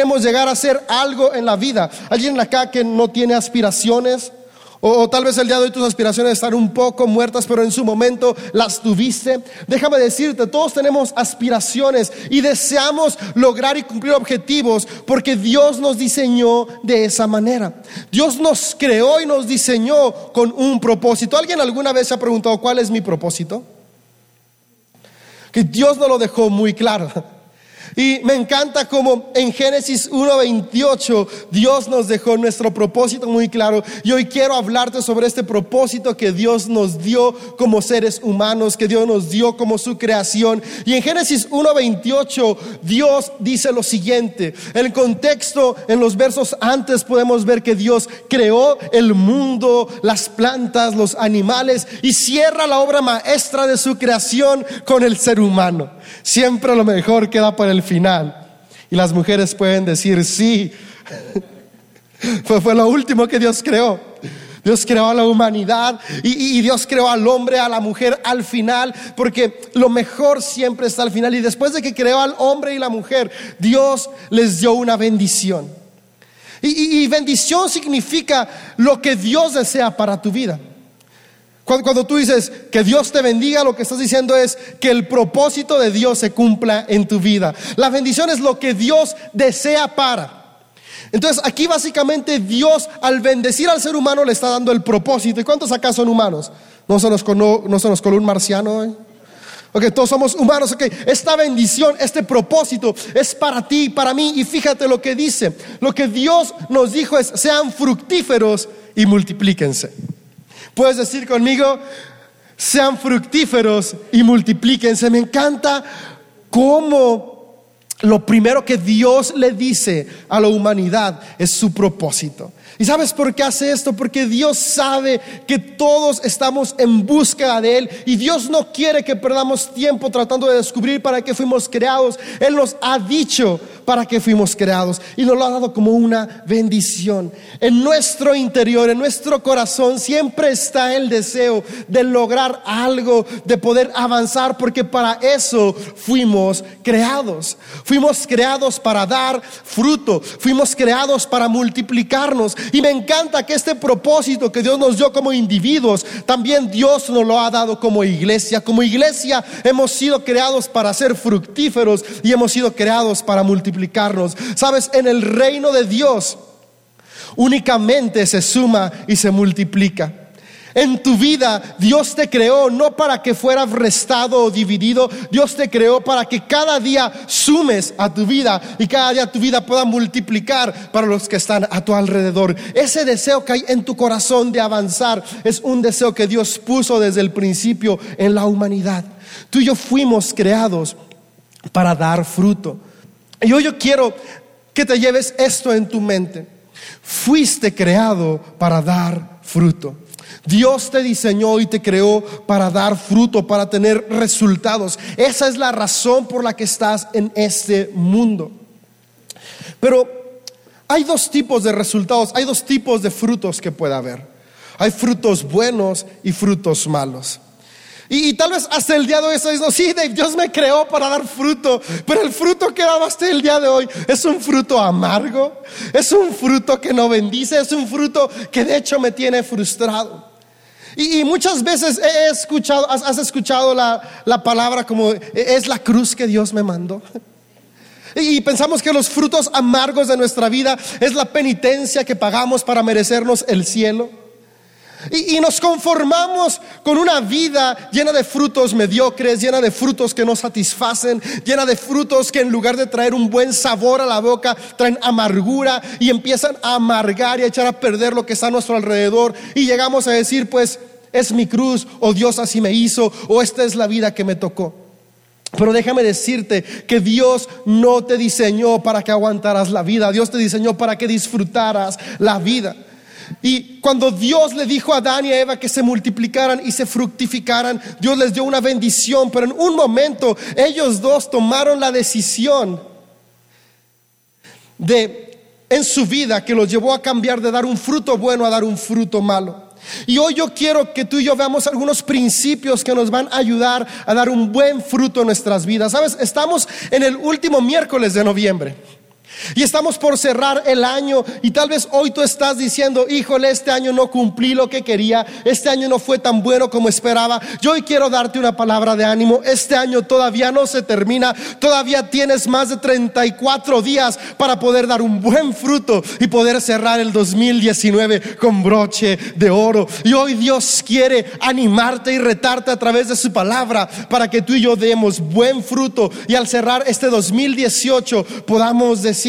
queremos llegar a hacer algo en la vida. ¿Alguien acá que no tiene aspiraciones? O, tal vez el día de hoy tus aspiraciones están un poco muertas, pero en su momento las tuviste. Déjame decirte, todos tenemos aspiraciones y deseamos lograr y cumplir objetivos porque Dios nos diseñó de esa manera. Dios nos creó y nos diseñó con un propósito. ¿Alguien alguna vez se ha preguntado cuál es mi propósito? Que Dios nos lo dejó muy claro. Y me encanta como en Génesis 1.28 Dios nos dejó nuestro propósito muy claro. Y hoy quiero hablarte sobre este propósito que Dios nos dio como seres humanos, que Dios nos dio como su creación. Y en Génesis 1.28 Dios dice lo siguiente. En el contexto, en los versos antes podemos ver que Dios creó el mundo, las plantas, los animales y cierra la obra maestra de su creación con el ser humano. Siempre lo mejor queda para el final. Y las mujeres pueden decir, sí, fue, fue lo último que Dios creó. Dios creó a la humanidad y, y, Dios creó al hombre, a la mujer al final, porque lo mejor siempre está al final. Y después de que creó al hombre y la mujer, Dios les dio una bendición. Y, y bendición significa lo que Dios desea para tu vida. Cuando, tú dices que Dios te bendiga, lo que estás diciendo es que el propósito de Dios se cumpla en tu vida. La bendición es lo que Dios desea para. Entonces aquí básicamente Dios al bendecir al ser humano le está dando el propósito. ¿Y cuántos acá son humanos? ¿No se nos, no, se nos coló un marciano? Eh? Ok, todos somos humanos. Ok, esta bendición, este propósito es para ti para mí. Y fíjate lo que dice. Lo que Dios nos dijo es, sean fructíferos y multiplíquense. Puedes decir conmigo, sean fructíferos y multiplíquense. Me encanta cómo lo primero que Dios le dice a la humanidad es su propósito. ¿Y sabes por qué hace esto? Porque Dios sabe que todos estamos en búsqueda de Él y Dios no quiere que perdamos tiempo tratando de descubrir para qué fuimos creados. Él nos ha dicho para qué fuimos creados y nos lo ha dado como una bendición. En nuestro interior, en nuestro corazón, siempre está el deseo de lograr algo, de poder avanzar, porque para eso fuimos creados. Fuimos creados para dar fruto, fuimos creados para multiplicarnos. Y me encanta que este propósito que Dios nos dio como individuos, también Dios nos lo ha dado como iglesia. Como iglesia hemos sido creados para ser fructíferos y hemos sido creados para multiplicar Sabes, en el reino de Dios únicamente se suma y se multiplica. En tu vida Dios te creó no para que fueras restado o dividido, Dios te creó para que cada día sumes a tu vida y cada día tu vida pueda multiplicar para los que están a tu alrededor. Ese deseo que hay en tu corazón de avanzar es un deseo que Dios puso desde el principio en la humanidad. Tú y yo fuimos creados para dar fruto. Y hoy yo quiero que te lleves esto en tu mente. Fuiste creado para dar fruto. Dios te diseñó y te creó para dar fruto, para tener resultados. Esa es la razón por la que estás en este mundo. Pero hay dos tipos de resultados, hay dos tipos de frutos que puede haber. Hay frutos buenos y frutos malos. Y, tal vez hasta el día de hoy estás diciendo, sí, Dios me creó para dar fruto, pero el fruto que daba hasta el día de hoy es un fruto amargo, es un fruto que no bendice, es un fruto que de hecho me tiene frustrado. Y, muchas veces he escuchado, has, escuchado la, la palabra como es la cruz que Dios me mandó. Y pensamos que los frutos amargos de nuestra vida es la penitencia que pagamos para merecernos el cielo. Y, nos conformamos con una vida llena de frutos mediocres, llena de frutos que no satisfacen, llena de frutos que en lugar de traer un buen sabor a la boca, traen amargura y empiezan a amargar y a echar a perder lo que está a nuestro alrededor. Y llegamos a decir, pues, es mi cruz, o Dios así me hizo, o esta es la vida que me tocó. Pero déjame decirte que Dios no te diseñó para que aguantaras la vida, Dios te diseñó para que disfrutaras la vida. Y cuando Dios le dijo a Adán y a Eva que se multiplicaran y se fructificaran, Dios les dio una bendición, pero en un momento ellos dos tomaron la decisión de en su vida que los llevó a cambiar de dar un fruto bueno a dar un fruto malo. Y hoy yo quiero que tú y yo veamos algunos principios que nos van a ayudar a dar un buen fruto en nuestras vidas. Sabes, estamos en el último miércoles de noviembre. Y estamos por cerrar el año y tal vez hoy tú estás diciendo, híjole, este año no cumplí lo que quería, este año no fue tan bueno como esperaba. Yo hoy quiero darte una palabra de ánimo, este año todavía no se termina, todavía tienes más de 34 días para poder dar un buen fruto y poder cerrar el 2019 con broche de oro. Y hoy Dios quiere animarte y retarte a través de su palabra para que tú y yo demos buen fruto y al cerrar este 2018 podamos decir,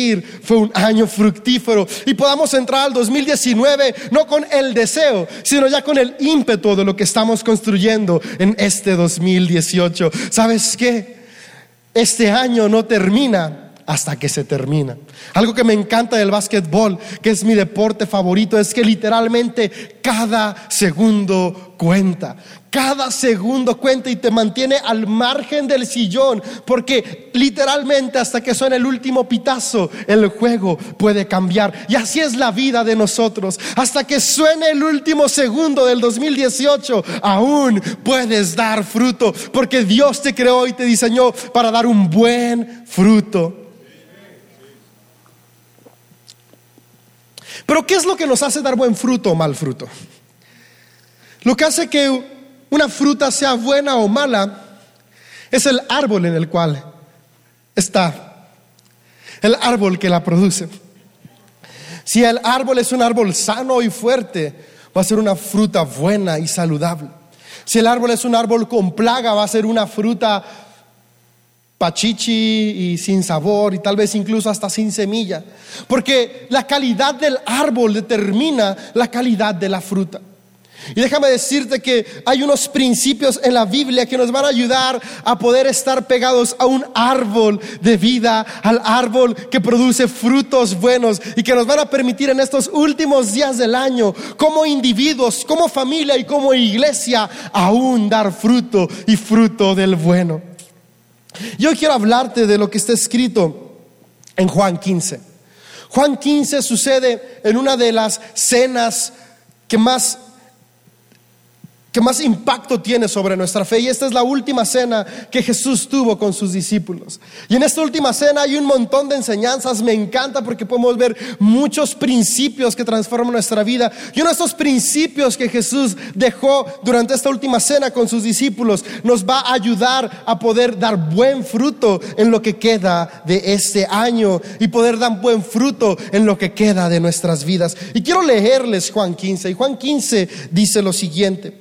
fue un año fructífero y podamos entrar al 2019 no con el deseo, sino ya con el ímpetu de lo que estamos construyendo en este 2018. ¿Sabes qué? Este año no termina hasta que se termina. Algo que me encanta del básquetbol, que es mi deporte favorito, es que literalmente cada segundo cuenta. Cada segundo cuenta y te mantiene al margen del sillón, porque literalmente hasta que suene el último pitazo, el juego puede cambiar. Y así es la vida de nosotros. Hasta que suene el último segundo del 2018, aún puedes dar fruto, porque Dios te creó y te diseñó para dar un buen fruto. Pero ¿qué es lo que nos hace dar buen fruto o mal fruto? Lo que hace que una fruta sea buena o mala, es el árbol en el cual está, el árbol que la produce. Si el árbol es un árbol sano y fuerte, va a ser una fruta buena y saludable. Si el árbol es un árbol con plaga, va a ser una fruta pachichi y sin sabor y tal vez incluso hasta sin semilla. Porque la calidad del árbol determina la calidad de la fruta. Y déjame decirte que hay unos principios en la Biblia que nos van a ayudar a poder estar pegados a un árbol de vida, al árbol que produce frutos buenos y que nos van a permitir en estos últimos días del año, como individuos, como familia y como iglesia, aún dar fruto y fruto del bueno. Yo quiero hablarte de lo que está escrito en Juan 15. Juan 15 sucede en una de las cenas que más que más impacto tiene sobre nuestra fe. Y esta es la última cena que Jesús tuvo con sus discípulos. Y en esta última cena hay un montón de enseñanzas. Me encanta porque podemos ver muchos principios que transforman nuestra vida. Y uno de estos principios que Jesús dejó durante esta última cena con sus discípulos nos va a ayudar a poder dar buen fruto en lo que queda de este año y poder dar buen fruto en lo que queda de nuestras vidas. Y quiero leerles Juan 15. Y Juan 15 dice lo siguiente.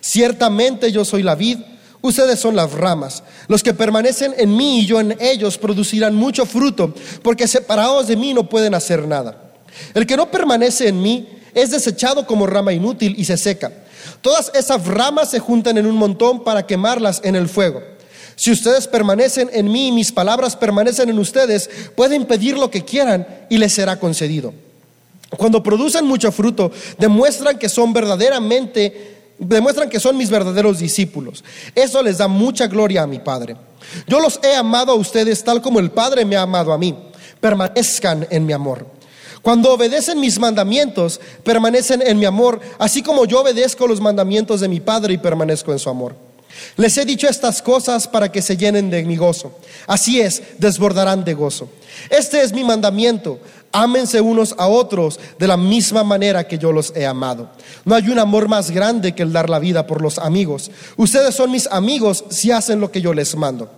Ciertamente yo soy la vid, ustedes son las ramas. Los que permanecen en mí y yo en ellos producirán mucho fruto, porque separados de mí no pueden hacer nada. El que no permanece en mí es desechado como rama inútil y se seca. Todas esas ramas se juntan en un montón para quemarlas en el fuego. Si ustedes permanecen en mí y mis palabras permanecen en ustedes, pueden pedir lo que quieran y les será concedido. Cuando producen mucho fruto, demuestran que son verdaderamente demuestran que son mis verdaderos discípulos. Eso les da mucha gloria a mi Padre. Yo los he amado a ustedes tal como el Padre me ha amado a mí. Permanezcan en mi amor. Cuando obedecen mis mandamientos, permanecen en mi amor, así como yo obedezco los mandamientos de mi Padre y permanezco en su amor. Les he dicho estas cosas para que se llenen de mi gozo. Así es, desbordarán de gozo. Este es mi mandamiento Ámense unos a otros de la misma manera que yo los he amado. No hay un amor más grande que el dar la vida por los amigos. Ustedes son mis amigos si hacen lo que yo les mando.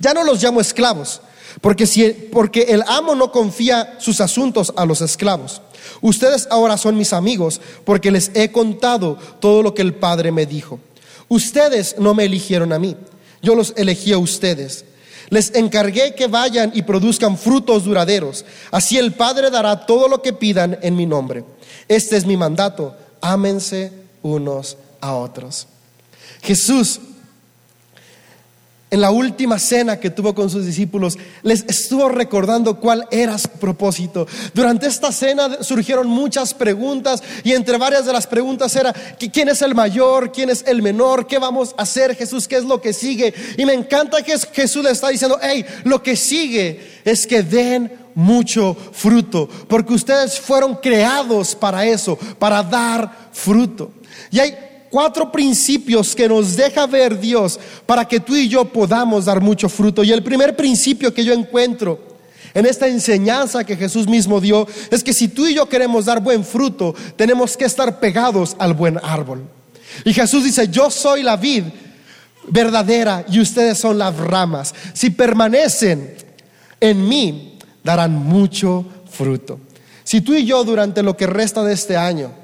Ya no los llamo esclavos, porque, si, porque el amo no confía sus asuntos a los esclavos. Ustedes ahora son mis amigos porque les he contado todo lo que el Padre me dijo. Ustedes no me eligieron a mí, yo los elegí a ustedes les encargué que vayan y produzcan frutos duraderos. Así el Padre dará todo lo que pidan en mi nombre. Este es mi mandato. Ámense unos a otros. Jesús en la última cena que tuvo con sus discípulos, les estuvo recordando cuál era su propósito. Durante esta cena surgieron muchas preguntas y entre varias de las preguntas era, ¿quién es el mayor? ¿Quién es el menor? ¿Qué vamos a hacer Jesús? ¿Qué es lo que sigue? Y me encanta que Jesús le está diciendo, hey, lo que sigue es que den mucho fruto, porque ustedes fueron creados para eso, para dar fruto. Y hay cuatro principios que nos deja ver Dios para que tú y yo podamos dar mucho fruto. Y el primer principio que yo encuentro en esta enseñanza que Jesús mismo dio es que si tú y yo queremos dar buen fruto, tenemos que estar pegados al buen árbol. Y Jesús dice, yo soy la vid verdadera y ustedes son las ramas. Si permanecen en mí, darán mucho fruto. Si tú y yo durante lo que resta de este año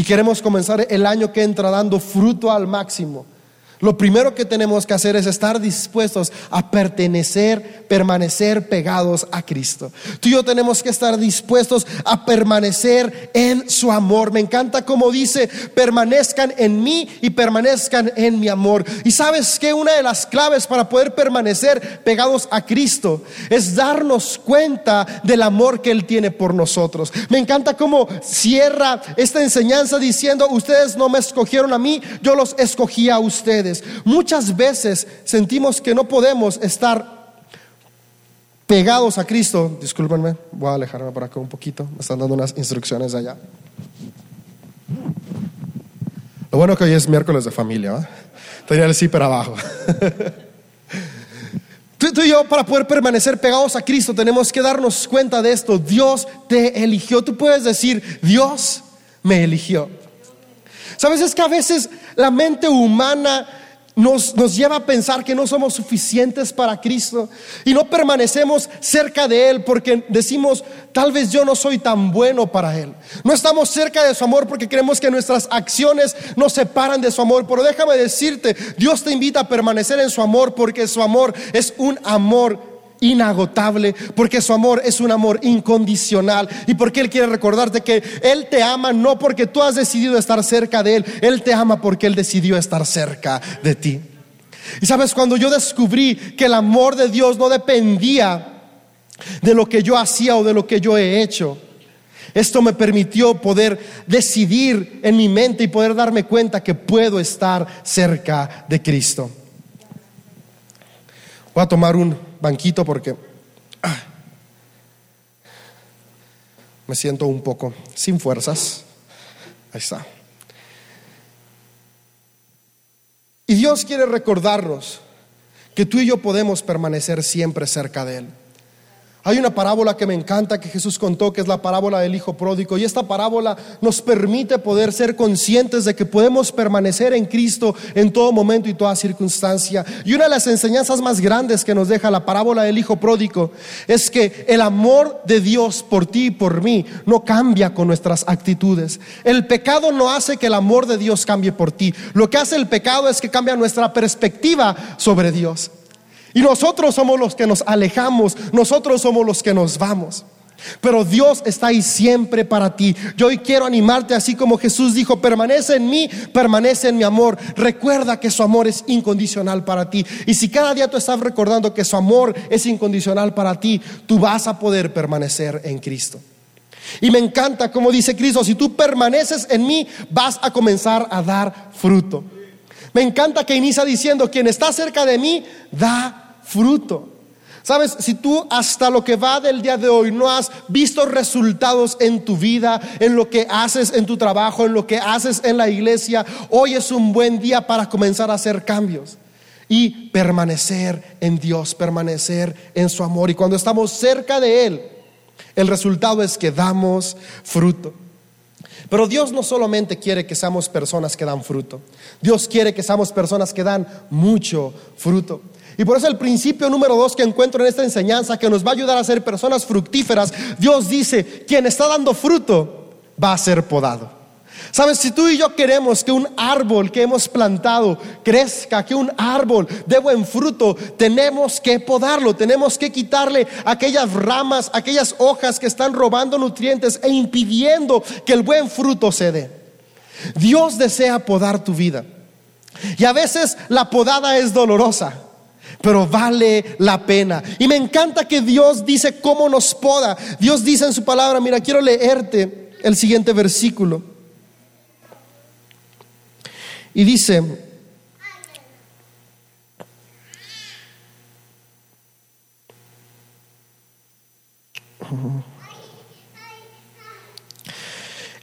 y queremos comenzar el año que entra dando fruto al máximo, lo primero que tenemos que hacer es estar dispuestos a pertenecer, permanecer pegados a Cristo. Tú y yo tenemos que estar dispuestos a permanecer en su amor. Me encanta como dice, permanezcan en mí y permanezcan en mi amor. Y sabes que una de las claves para poder permanecer pegados a Cristo es darnos cuenta del amor que Él tiene por nosotros. Me encanta cómo cierra esta enseñanza diciendo, ustedes no me escogieron a mí, yo los escogí a ustedes. Muchas veces sentimos que no podemos estar pegados a Cristo. Discúlpenme, voy a alejarme por acá un poquito. Me están dando unas instrucciones allá. Lo bueno que hoy es miércoles de familia. Tenía el zipper abajo. Tú, y yo, para poder permanecer pegados a Cristo, tenemos que darnos cuenta de esto. Dios te eligió. Tú puedes decir, Dios me eligió. Sabes, es que a veces la mente humana nos, lleva a pensar que no somos suficientes para Cristo y no permanecemos cerca de Él porque decimos, tal vez yo no soy tan bueno para Él. No estamos cerca de su amor porque creemos que nuestras acciones nos separan de su amor. Pero déjame decirte, Dios te invita a permanecer en su amor porque su amor es un amor inagotable, porque su amor es un amor incondicional y porque Él quiere recordarte que Él te ama no porque tú has decidido estar cerca de Él, Él te ama porque Él decidió estar cerca de ti. Y sabes, cuando yo descubrí que el amor de Dios no dependía de lo que yo hacía o de lo que yo he hecho, esto me permitió poder decidir en mi mente y poder darme cuenta que puedo estar cerca de Cristo. Voy a tomar un banquito porque ah, me siento un poco sin fuerzas. Ahí está. Y Dios quiere recordarnos que tú y yo podemos permanecer siempre cerca de Él. Hay una parábola que me encanta que Jesús contó, que es la parábola del Hijo Pródigo. Y esta parábola nos permite poder ser conscientes de que podemos permanecer en Cristo en todo momento y toda circunstancia. Y una de las enseñanzas más grandes que nos deja la parábola del Hijo Pródigo es que el amor de Dios por ti y por mí no cambia con nuestras actitudes. El pecado no hace que el amor de Dios cambie por ti. Lo que hace el pecado es que cambia nuestra perspectiva sobre Dios. Y nosotros somos los que nos alejamos, nosotros somos los que nos vamos. Pero Dios está ahí siempre para ti. Yo hoy quiero animarte así como Jesús dijo, permanece en mí, permanece en mi amor. Recuerda que su amor es incondicional para ti. Y si cada día tú estás recordando que su amor es incondicional para ti, tú vas a poder permanecer en Cristo. Y me encanta como dice Cristo, si tú permaneces en mí, vas a comenzar a dar fruto. Me encanta que inicia diciendo, quien está cerca de mí, da fruto. Sabes, si tú hasta lo que va del día de hoy no has visto resultados en tu vida, en lo que haces en tu trabajo, en lo que haces en la iglesia, hoy es un buen día para comenzar a hacer cambios y permanecer en Dios, permanecer en su amor. Y cuando estamos cerca de Él, el resultado es que damos fruto. Pero Dios no solamente quiere que seamos personas que dan fruto, Dios quiere que seamos personas que dan mucho fruto. Y por eso el principio número dos que encuentro en esta enseñanza, que nos va a ayudar a ser personas fructíferas, Dios dice, quien está dando fruto va a ser podado. Sabes, si tú y yo queremos que un árbol que hemos plantado crezca, que un árbol dé buen fruto, tenemos que podarlo, tenemos que quitarle aquellas ramas, aquellas hojas que están robando nutrientes e impidiendo que el buen fruto se dé. Dios desea podar tu vida. Y a veces la podada es dolorosa. pero vale la pena. Y me encanta que Dios dice cómo nos poda. Dios dice en su palabra, mira, quiero leerte el siguiente versículo. Y dice,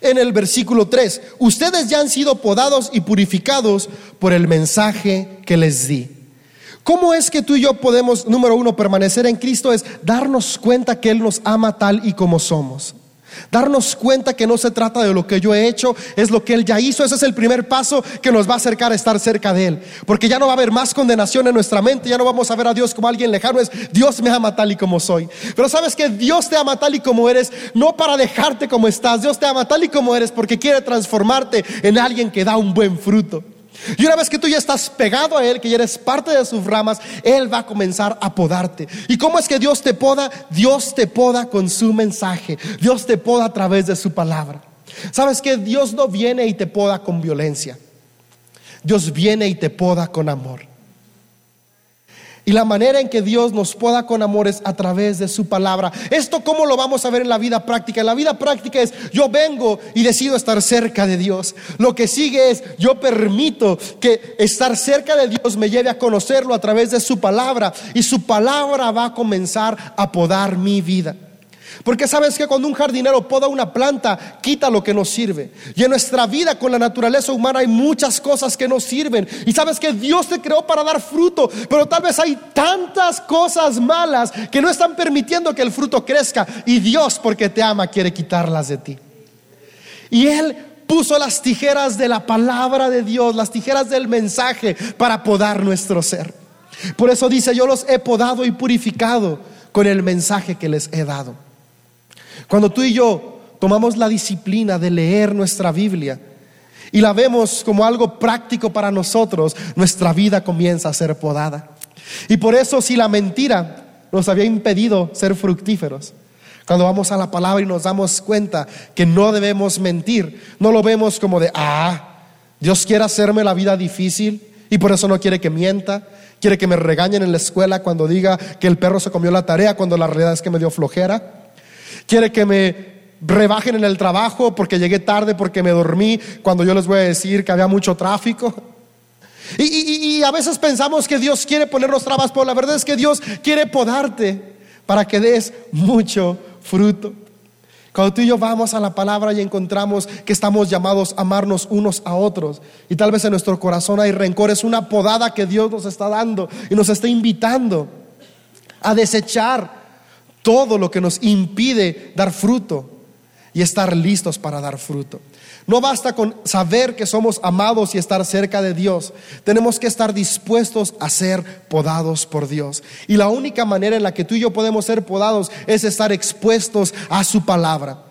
en el versículo 3, ustedes ya han sido podados y purificados por el mensaje que les di. ¿Cómo es que tú y yo podemos, número uno, permanecer en Cristo? Es darnos cuenta que Él nos ama tal y como somos. Darnos cuenta que no se trata de lo que yo he hecho, es lo que Él ya hizo. Ese es el primer paso que nos va a acercar a estar cerca de Él. Porque ya no va a haber más condenación en nuestra mente, ya no vamos a ver a Dios como alguien lejano, es Dios me ama tal y como soy. Pero sabes que Dios te ama tal y como eres, no para dejarte como estás, Dios te ama tal y como eres porque quiere transformarte en alguien que da un buen fruto. Y una vez que tú ya estás pegado a Él, que ya eres parte de sus ramas, Él va a comenzar a podarte. ¿Y cómo es que Dios te poda? Dios te poda con su mensaje. Dios te poda a través de su palabra. ¿Sabes que Dios no viene y te poda con violencia? Dios viene y te poda con amor. Y la manera en que Dios nos poda con amor es a través de su palabra. ¿Esto cómo lo vamos a ver en la vida práctica? En la vida práctica es yo vengo y decido estar cerca de Dios. Lo que sigue es yo permito que estar cerca de Dios me lleve a conocerlo a través de su palabra. Y su palabra va a comenzar a podar mi vida. Porque sabes que cuando un jardinero poda una planta, quita lo que no sirve. Y en nuestra vida con la naturaleza humana hay muchas cosas que no sirven. Y sabes que Dios te creó para dar fruto, pero tal vez hay tantas cosas malas que no están permitiendo que el fruto crezca. Y Dios, porque te ama, quiere quitarlas de ti. Y Él puso las tijeras de la palabra de Dios, las tijeras del mensaje para podar nuestro ser. Por eso dice, yo los he podado y purificado con el mensaje que les he dado. Cuando tú y yo tomamos la disciplina de leer nuestra Biblia y la vemos como algo práctico para nosotros, nuestra vida comienza a ser podada. Y por eso si la mentira nos había impedido ser fructíferos, cuando vamos a la palabra y nos damos cuenta que no debemos mentir, no lo vemos como de, ah, Dios quiere hacerme la vida difícil y por eso no quiere que mienta, quiere que me regañen en la escuela cuando diga que el perro se comió la tarea cuando la realidad es que me dio flojera. Quiere que me rebajen en el trabajo porque llegué tarde, porque me dormí, cuando yo les voy a decir que había mucho tráfico. Y, a veces pensamos que Dios quiere ponernos trabas, pero la verdad es que Dios quiere podarte para que des mucho fruto. Cuando tú y yo vamos a la palabra y encontramos que estamos llamados a amarnos unos a otros y tal vez en nuestro corazón hay rencor, es una podada que Dios nos está dando y nos está invitando a desechar todo lo que nos impide dar fruto y estar listos para dar fruto. No basta con saber que somos amados y estar cerca de Dios. Tenemos que estar dispuestos a ser podados por Dios. Y la única manera en la que tú y yo podemos ser podados es estar expuestos a su palabra.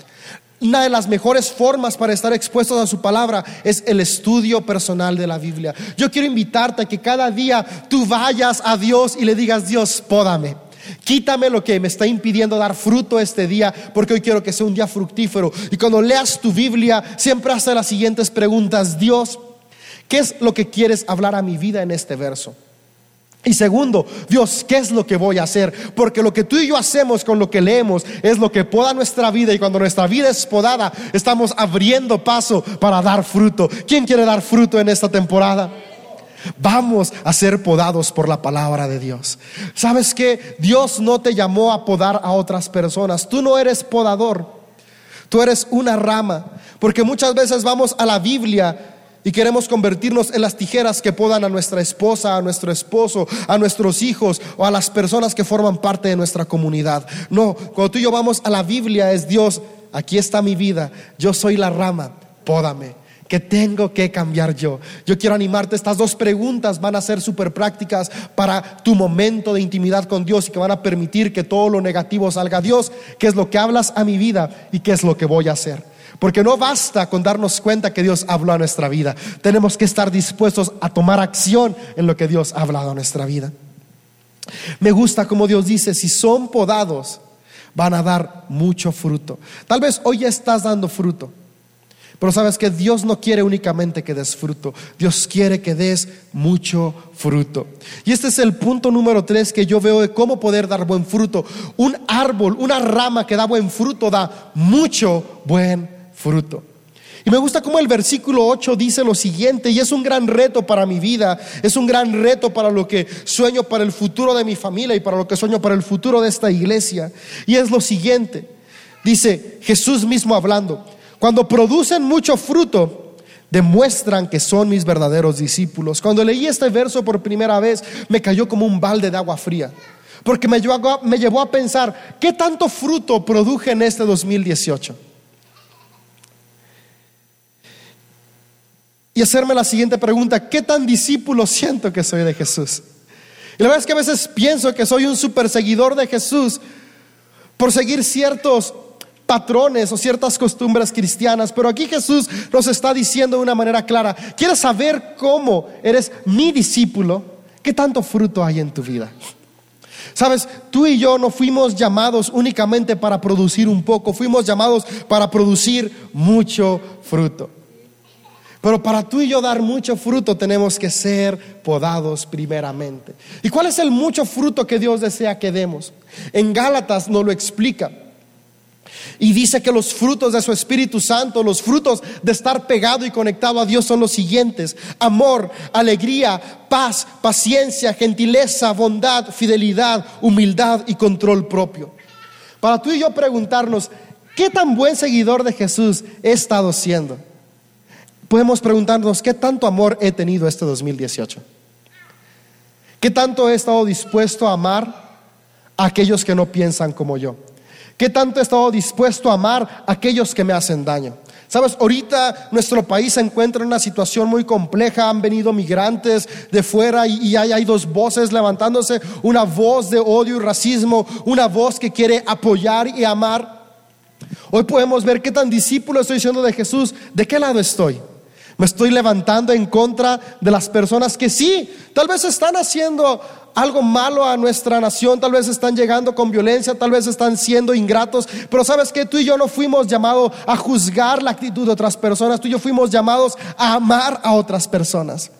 Una de las mejores formas para estar expuestos a su palabra es el estudio personal de la Biblia. Yo quiero invitarte a que cada día tú vayas a Dios y le digas, Dios, pódame. Quítame lo que me está impidiendo dar fruto este día, porque hoy quiero que sea un día fructífero. Y cuando leas tu Biblia, siempre hace las siguientes preguntas. Dios, ¿qué es lo que quieres hablar a mi vida en este verso? Y segundo, Dios, ¿qué es lo que voy a hacer? Porque lo que tú y yo hacemos con lo que leemos es lo que poda nuestra vida y cuando nuestra vida es podada, estamos abriendo paso para dar fruto. ¿Quién quiere dar fruto en esta temporada? Vamos a ser podados por la palabra de Dios. ¿Sabes que Dios no te llamó a podar a otras personas. Tú no eres podador. Tú eres una rama. Porque muchas veces vamos a la Biblia y queremos convertirnos en las tijeras que podan a nuestra esposa, a nuestro esposo, a nuestros hijos o a las personas que forman parte de nuestra comunidad. No, cuando tú y yo vamos a la Biblia es Dios, aquí está mi vida, yo soy la rama, pódame que tengo que cambiar yo. Yo quiero animarte, estas dos preguntas van a ser súper prácticas para tu momento de intimidad con Dios y que van a permitir que todo lo negativo salga. Dios, ¿qué es lo que hablas a mi vida y qué es lo que voy a hacer? Porque no basta con darnos cuenta que Dios habló a nuestra vida. Tenemos que estar dispuestos a tomar acción en lo que Dios ha hablado a nuestra vida. Me gusta como Dios dice, si son podados, van a dar mucho fruto. Tal vez hoy ya estás dando fruto. Pero sabes que Dios no quiere únicamente que des fruto, Dios quiere que des mucho fruto. Y este es el punto número tres que yo veo de cómo poder dar buen fruto. Un árbol, una rama que da buen fruto, da mucho buen fruto. Y me gusta cómo el versículo 8 dice lo siguiente, y es un gran reto para mi vida, es un gran reto para lo que sueño para el futuro de mi familia y para lo que sueño para el futuro de esta iglesia. Y es lo siguiente, dice Jesús mismo hablando, cuando producen mucho fruto, demuestran que son mis verdaderos discípulos. Cuando leí este verso por primera vez, me cayó como un balde de agua fría, porque me llevó a, pensar, ¿qué tanto fruto produje en este 2018? y hacerme la siguiente pregunta, ¿qué tan discípulo siento que soy de Jesús? Y la verdad es que a veces pienso que soy un super seguidor de Jesús por seguir ciertos patrones o ciertas costumbres cristianas, pero aquí Jesús nos está diciendo de una manera clara, ¿quieres saber cómo eres mi discípulo? ¿Qué tanto fruto hay en tu vida? Sabes, tú y yo no fuimos llamados únicamente para producir un poco, fuimos llamados para producir mucho fruto. Pero para tú y yo dar mucho fruto tenemos que ser podados primeramente. ¿Y cuál es el mucho fruto que Dios desea que demos? En Gálatas nos lo explica. Y dice que los frutos de su Espíritu Santo, los frutos de estar pegado y conectado a Dios son los siguientes. Amor, alegría, paz, paciencia, gentileza, bondad, fidelidad, humildad y control propio. Para tú y yo preguntarnos, ¿qué tan buen seguidor de Jesús he estado siendo? podemos preguntarnos, ¿qué tanto amor he tenido este 2018? ¿Qué tanto he estado dispuesto a amar a aquellos que no piensan como yo? ¿Qué tanto he estado dispuesto a amar a aquellos que me hacen daño? Sabes, ahorita nuestro país se encuentra en una situación muy compleja, han venido migrantes de fuera y, hay, hay, dos voces levantándose, una voz de odio y racismo, una voz que quiere apoyar y amar. Hoy podemos ver qué tan discípulo estoy siendo de Jesús, de qué lado estoy. Me estoy levantando en contra de las personas que sí, tal vez están haciendo algo malo a nuestra nación, tal vez están llegando con violencia, tal vez están siendo ingratos, pero sabes que tú y yo no fuimos llamados a juzgar la actitud de otras personas, tú y yo fuimos llamados a amar a otras personas.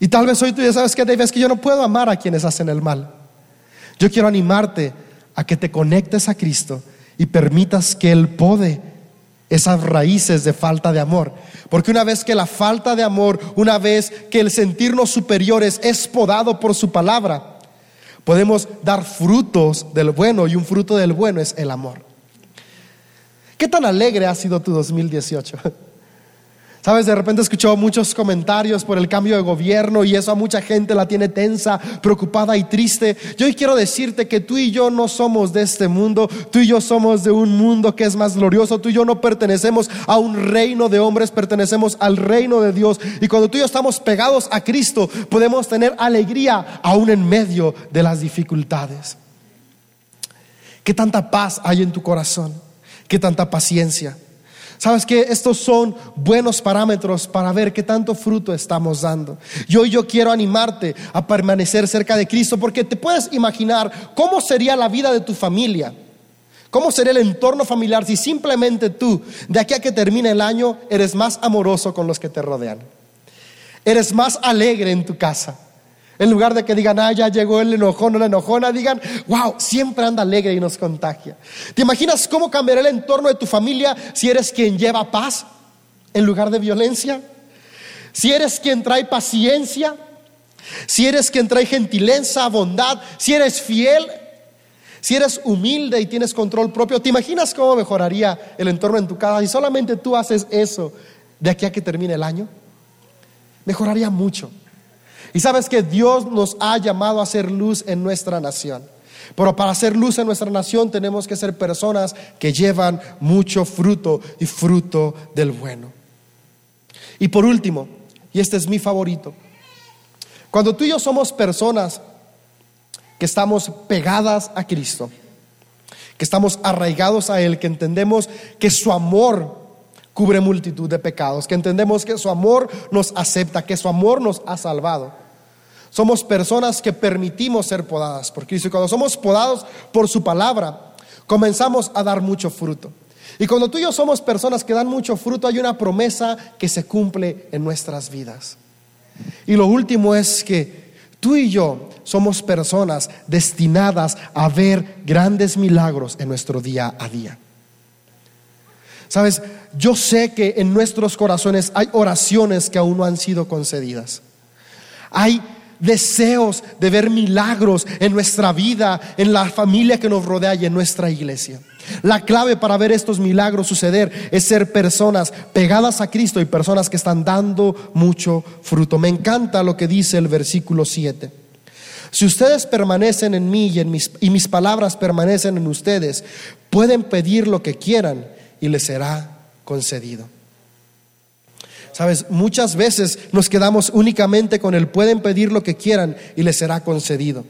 Y tal vez hoy tú ya sabes que es que yo no puedo amar a quienes hacen el mal. Yo quiero animarte a que te conectes a Cristo y permitas que Él pode esas raíces de falta de amor. Porque una vez que la falta de amor, una vez que el sentirnos superiores es podado por su palabra, podemos dar frutos del bueno y un fruto del bueno es el amor. ¿Qué tan alegre ha sido tu 2018? Sabes, de repente he escuchado muchos comentarios por el cambio de gobierno y eso a mucha gente la tiene tensa, preocupada y triste. Yo hoy quiero decirte que tú y yo no somos de este mundo, tú y yo somos de un mundo que es más glorioso, tú y yo no pertenecemos a un reino de hombres, pertenecemos al reino de Dios. Y cuando tú y yo estamos pegados a Cristo, podemos tener alegría aún en medio de las dificultades. ¿Qué tanta paz hay en tu corazón? ¿Qué tanta paciencia? Sabes que estos son buenos parámetros para ver qué tanto fruto estamos dando. Yo yo quiero animarte a permanecer cerca de Cristo porque te puedes imaginar cómo sería la vida de tu familia. ¿Cómo sería el entorno familiar si simplemente tú, de aquí a que termine el año, eres más amoroso con los que te rodean? Eres más alegre en tu casa en lugar de que digan, ah, ya llegó el enojón o la enojona, digan, wow, siempre anda alegre y nos contagia. ¿Te imaginas cómo cambiará el entorno de tu familia si eres quien lleva paz en lugar de violencia? Si eres quien trae paciencia, si eres quien trae gentileza, bondad, si eres fiel, si eres humilde y tienes control propio, ¿te imaginas cómo mejoraría el entorno en tu casa si solamente tú haces eso de aquí a que termine el año? Mejoraría mucho. Y sabes que Dios nos ha llamado a ser luz en nuestra nación. Pero para hacer luz en nuestra nación tenemos que ser personas que llevan mucho fruto y fruto del bueno. Y por último, y este es mi favorito, cuando tú y yo somos personas que estamos pegadas a Cristo, que estamos arraigados a Él, que entendemos que su amor cubre multitud de pecados, que entendemos que su amor nos acepta, que su amor nos ha salvado. Somos personas que permitimos ser podadas por Cristo y cuando somos podados por su palabra, comenzamos a dar mucho fruto. Y cuando tú y yo somos personas que dan mucho fruto, hay una promesa que se cumple en nuestras vidas. Y lo último es que tú y yo somos personas destinadas a ver grandes milagros en nuestro día a día. Sabes, yo sé que en nuestros corazones hay oraciones que aún no han sido concedidas. Hay deseos de ver milagros en nuestra vida, en la familia que nos rodea y en nuestra iglesia. La clave para ver estos milagros suceder es ser personas pegadas a Cristo y personas que están dando mucho fruto. Me encanta lo que dice el versículo 7. Si ustedes permanecen en mí y, en mis, y mis palabras permanecen en ustedes, pueden pedir lo que quieran y les será concedido. Sabes, muchas veces nos quedamos únicamente con el pueden pedir lo que quieran y les será concedido.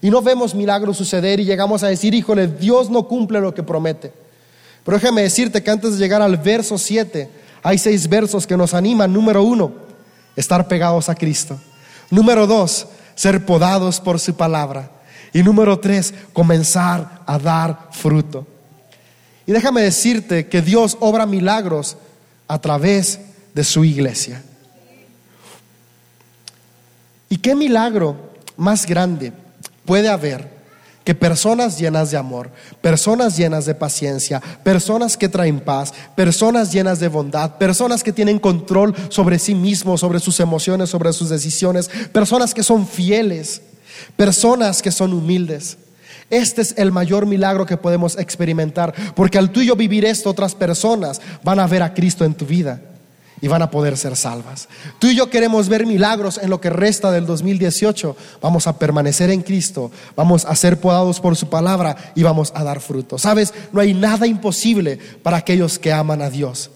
Y no vemos milagros suceder y llegamos a decir, híjole, Dios no cumple lo que promete. Pero déjame decirte que antes de llegar al verso 7, hay seis versos que nos animan. Número uno, estar pegados a Cristo. Número dos, ser podados por su palabra. Y número tres, comenzar a dar fruto. Y déjame decirte que Dios obra milagros a través de su iglesia. ¿Y qué milagro más grande puede haber que personas llenas de amor, personas llenas de paciencia, personas que traen paz, personas llenas de bondad, personas que tienen control sobre sí mismos, sobre sus emociones, sobre sus decisiones, personas que son fieles, personas que son humildes? Este es el mayor milagro que podemos experimentar, porque al tuyo vivir esto, otras personas van a ver a Cristo en tu vida y van a poder ser salvas. Tú y yo queremos ver milagros en lo que resta del 2018. Vamos a permanecer en Cristo, vamos a ser podados por su palabra y vamos a dar fruto. Sabes, no hay nada imposible para aquellos que aman a Dios.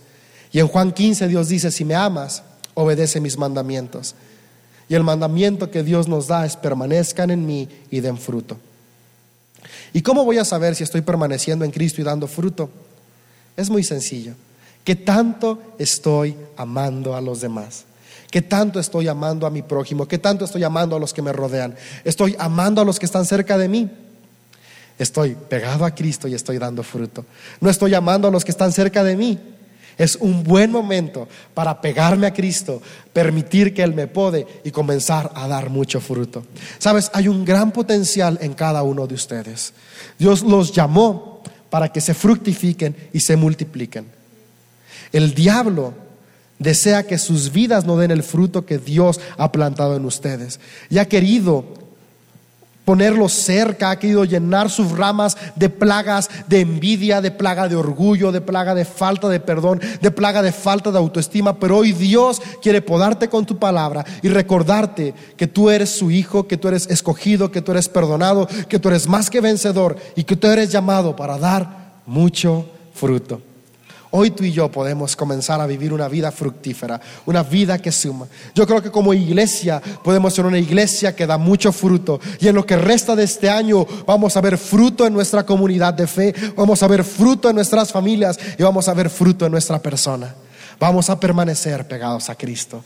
Y en Juan 15 Dios dice, si me amas, obedece mis mandamientos. Y el mandamiento que Dios nos da es permanezcan en mí y den fruto. ¿Y cómo voy a saber si estoy permaneciendo en Cristo y dando fruto? Es muy sencillo. ¿Qué tanto estoy amando a los demás? ¿Qué tanto estoy amando a mi prójimo? ¿Qué tanto estoy amando a los que me rodean? ¿Estoy amando a los que están cerca de mí? Estoy pegado a Cristo y estoy dando fruto. No estoy amando a los que están cerca de mí. Es un buen momento para pegarme a Cristo, permitir que Él me pode y comenzar a dar mucho fruto. Sabes, hay un gran potencial en cada uno de ustedes. Dios los llamó para que se fructifiquen y se multipliquen. El diablo desea que sus vidas no den el fruto que Dios ha plantado en ustedes. Y ha querido ponerlos cerca, ha querido llenar sus ramas de plagas de envidia, de plaga de orgullo, de plaga de falta de perdón, de plaga de falta de autoestima. Pero hoy Dios quiere podarte con tu palabra y recordarte que tú eres su hijo, que tú eres escogido, que tú eres perdonado, que tú eres más que vencedor y que tú eres llamado para dar mucho fruto. Hoy tú y yo podemos comenzar a vivir una vida fructífera, una vida que suma. Yo creo que como iglesia podemos ser una iglesia que da mucho fruto y en lo que resta de este año vamos a ver fruto en nuestra comunidad de fe, vamos a ver fruto en nuestras familias y vamos a ver fruto en nuestra persona. Vamos a permanecer pegados a Cristo.